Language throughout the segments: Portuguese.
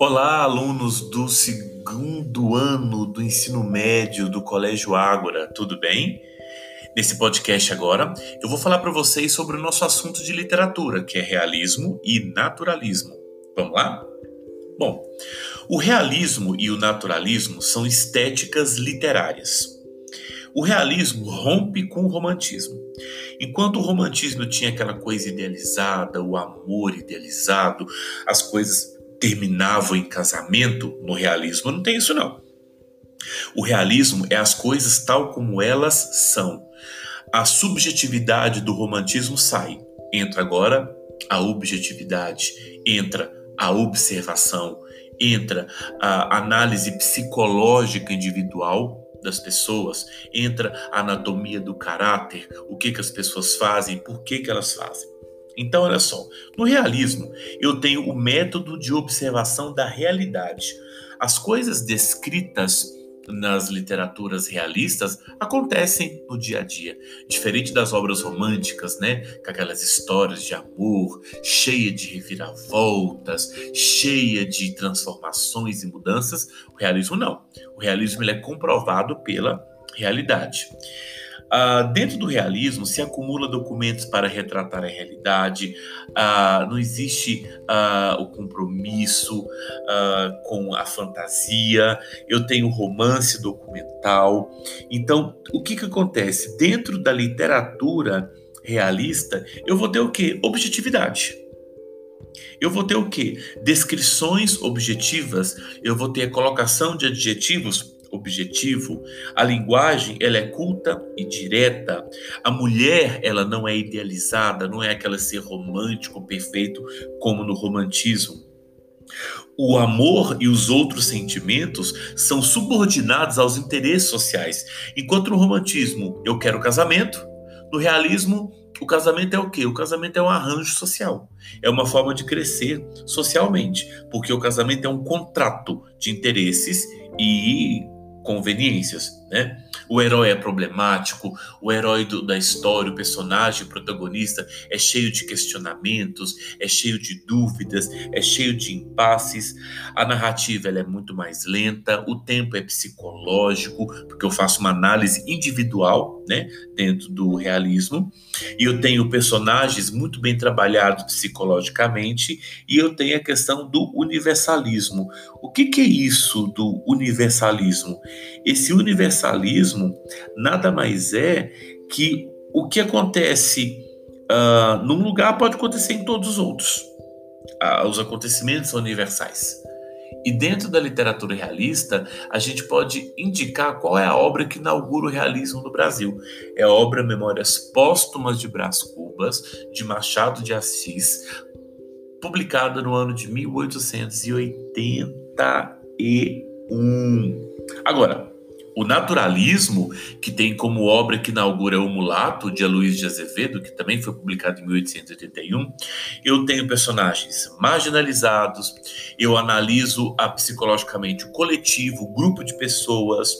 Olá, alunos do segundo ano do ensino médio do Colégio Ágora, tudo bem? Nesse podcast agora, eu vou falar para vocês sobre o nosso assunto de literatura, que é realismo e naturalismo. Vamos lá? Bom, o realismo e o naturalismo são estéticas literárias. O realismo rompe com o romantismo. Enquanto o romantismo tinha aquela coisa idealizada, o amor idealizado, as coisas terminavam em casamento, no realismo não tem isso não. O realismo é as coisas tal como elas são. A subjetividade do romantismo sai. Entra agora a objetividade, entra a observação, entra a análise psicológica individual das pessoas, entra a anatomia do caráter, o que, que as pessoas fazem, por que, que elas fazem. Então, olha só, no realismo, eu tenho o método de observação da realidade. As coisas descritas nas literaturas realistas acontecem no dia a dia, diferente das obras românticas, né, com aquelas histórias de amor, cheia de reviravoltas, cheia de transformações e mudanças. O realismo não. O realismo ele é comprovado pela realidade. Uh, dentro do realismo se acumula documentos para retratar a realidade, uh, não existe uh, o compromisso com a fantasia, eu tenho romance documental. Então, o que, que acontece? Dentro da literatura realista, eu vou ter o que? Objetividade. Eu vou ter o que? Descrições objetivas, eu vou ter a colocação de adjetivos objetivo. A linguagem ela é culta e direta. A mulher ela não é idealizada, não é aquela ser romântico perfeito como no romantismo. O amor e os outros sentimentos são subordinados aos interesses sociais. Enquanto no romantismo eu quero casamento, no realismo o casamento é o quê? O casamento é um arranjo social. É uma forma de crescer socialmente, porque o casamento é um contrato de interesses e conveniências, né? O herói é problemático, o herói do, da história, o personagem, o protagonista é cheio de questionamentos, é cheio de dúvidas, é cheio de impasses. A narrativa é muito mais lenta, o tempo é psicológico, porque eu faço uma análise individual, né, dentro do realismo, e eu tenho personagens muito bem trabalhados psicologicamente, e eu tenho a questão do universalismo. O que, que é isso do universalismo? Esse universalismo nada mais é que o que acontece uh, num lugar pode acontecer em todos os outros. Uh, os acontecimentos são universais. E dentro da literatura realista, a gente pode indicar qual é a obra que inaugura o realismo no Brasil. É a obra Memórias Póstumas de Brás Cubas, de Machado de Assis, publicada no ano de 1881. Agora, o naturalismo, que tem como obra que inaugura O Mulato, de Aloysio de Azevedo, que também foi publicado em 1881, eu tenho personagens marginalizados, eu analiso a, psicologicamente o coletivo, o grupo de pessoas,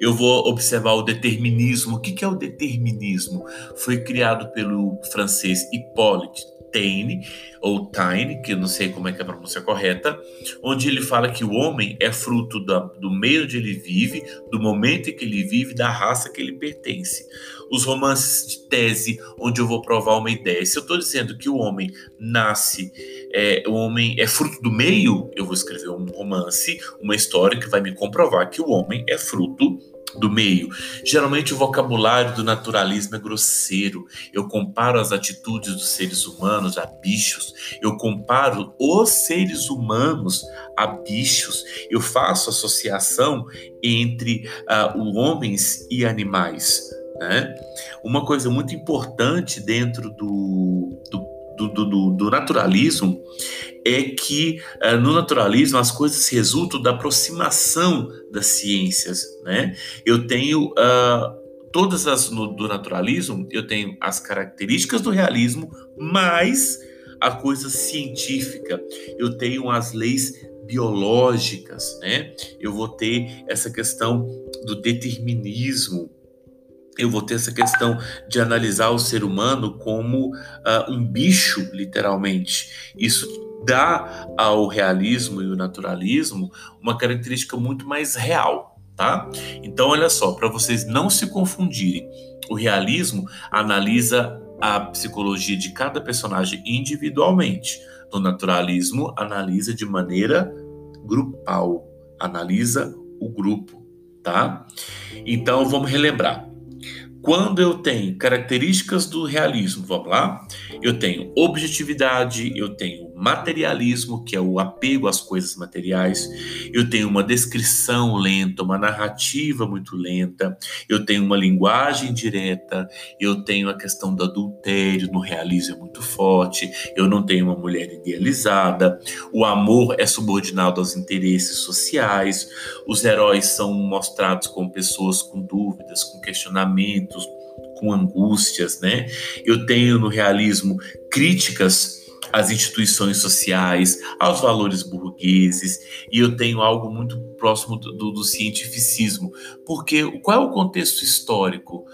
eu vou observar o determinismo. O que é o determinismo? Foi criado pelo francês Hippolyte Taine, ou Taine, que eu não sei como é que é a pronúncia correta, onde ele fala que o homem é fruto da, do meio onde ele vive, do momento em que ele vive, da raça que ele pertence. Os romances de tese, onde eu vou provar uma ideia. Se eu estou dizendo que o homem nasce, é, o homem é fruto do meio, eu vou escrever um romance, uma história que vai me comprovar que o homem é fruto do meio. Geralmente o vocabulário do naturalismo é grosseiro. Eu comparo as atitudes dos seres humanos a bichos. Eu comparo os seres humanos a bichos. Eu faço associação entre uh, homens e animais. Né? Uma coisa muito importante dentro do, do do, do, do, naturalismo é que uh, no naturalismo as coisas resultam da aproximação das ciências, né? Eu tenho uh, todas as no, do naturalismo, eu tenho as características do realismo, mais a coisa científica. Eu tenho as leis biológicas, né? Eu vou ter essa questão do determinismo, eu vou ter essa questão de analisar o ser humano como uh, um bicho, literalmente. Isso dá ao realismo e o naturalismo uma característica muito mais real, tá? Então, olha só, para vocês não se confundirem, o realismo analisa a psicologia de cada personagem individualmente. No naturalismo, analisa de maneira grupal, analisa o grupo, tá? Então, vamos relembrar. Quando eu tenho características do realismo, vamos lá? Eu tenho objetividade, eu tenho materialismo, que é o apego às coisas materiais, eu tenho uma descrição lenta, uma narrativa muito lenta, eu tenho uma linguagem direta, eu tenho a questão do adultério, no realismo é muito forte, eu não tenho uma mulher idealizada, o amor é subordinado aos interesses sociais, os heróis são mostrados como pessoas com dúvidas, com questionamentos, com angústias, né? Eu tenho no realismo críticas às instituições sociais, aos valores burgueses, e eu tenho algo muito próximo do, do, cientificismo, porque qual é o contexto histórico?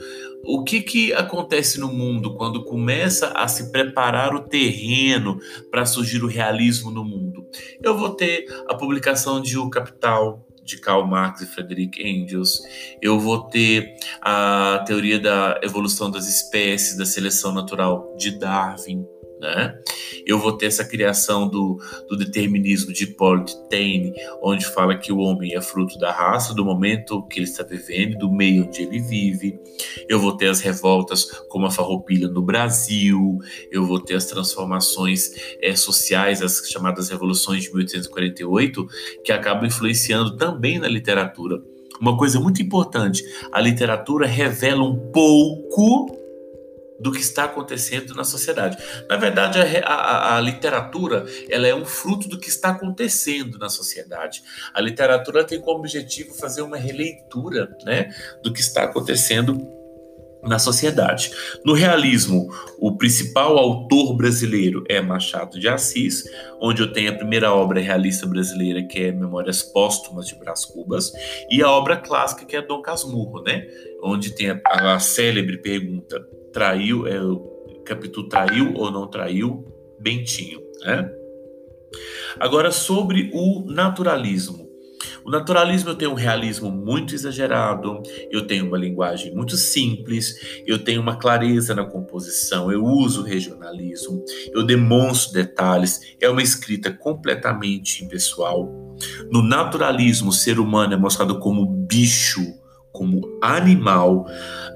O que, que acontece no mundo quando começa a se preparar o terreno para surgir o realismo no mundo? Eu vou ter a publicação de O Capital, de Karl Marx e Frederick Engels. Eu vou ter a teoria da evolução das espécies, da seleção natural de Darwin né? Eu vou ter essa criação do, do determinismo de Paul Taine, onde fala que o homem é fruto da raça, do momento que ele está vivendo, do meio onde ele vive. Eu vou ter as revoltas como a farroupilha no Brasil. Eu vou ter as transformações é, sociais, as chamadas revoluções de 1848, que acabam influenciando também na literatura. Uma coisa muito importante: a literatura revela um pouco do que está acontecendo na sociedade. Na verdade, a, a, a, literatura ela é um fruto do que está acontecendo na sociedade. A literatura tem como objetivo fazer uma releitura né, do que está acontecendo na sociedade. No realismo, o principal autor brasileiro é Machado de Assis, onde eu tenho a primeira obra realista brasileira, que é Memórias Póstumas de Brás Cubas, e a obra clássica, que é Dom Casmurro, né? onde tem a, a célebre pergunta traiu, é, Capitu traiu ou não traiu Bentinho, né? Agora, sobre o naturalismo. O naturalismo eu tenho um realismo muito exagerado, eu tenho uma linguagem muito simples, eu tenho uma clareza na composição, eu uso regionalismo, eu demonstro detalhes, é uma escrita completamente impessoal. No naturalismo, o ser humano é mostrado como bicho, como animal.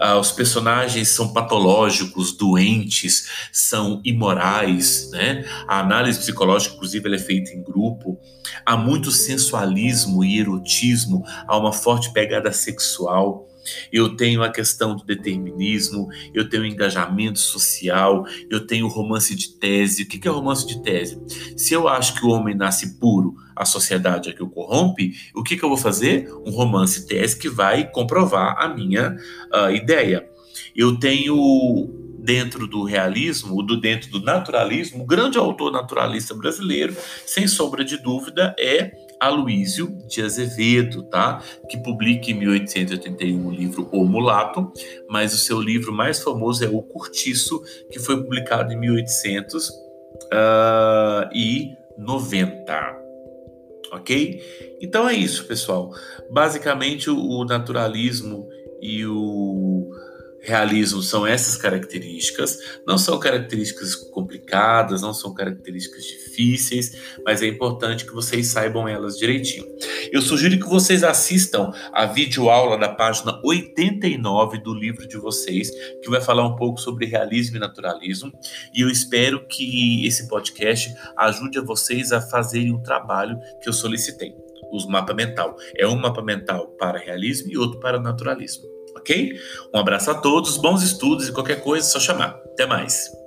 Ah, os personagens são patológicos, doentes, são imorais, né? A análise psicológica, inclusive, é feita em grupo. Há muito sensualismo e erotismo, há uma forte pegada sexual eu tenho a questão do determinismo, eu tenho engajamento social, eu tenho romance de tese. O que é romance de tese? Se eu acho que o homem nasce puro, a sociedade é que o corrompe, o que, que eu vou fazer? Um romance tese que vai comprovar a minha uh, ideia. Eu tenho dentro do realismo, do dentro do naturalismo, o grande autor naturalista brasileiro, sem sombra de dúvida, é Aloísio de Azevedo, tá? Que publica em 1881 o livro O Mulato, mas o seu livro mais famoso é O Curtiço, que foi publicado em 1890. Ah, ok? Então é isso, pessoal. Basicamente, o naturalismo e o realismo são essas características. Não são características complicadas, não são características difíceis, mas é importante que vocês saibam elas direitinho. Eu sugiro que vocês assistam a videoaula da página 89 do livro de vocês, que vai falar um pouco sobre realismo e naturalismo, e eu espero que esse podcast ajude a vocês a fazerem um trabalho que eu solicitei. Os mapa mental. É um mapa mental para realismo e outro para naturalismo ok? Um abraço a todos, bons estudos e qualquer coisa é só chamar. Até mais.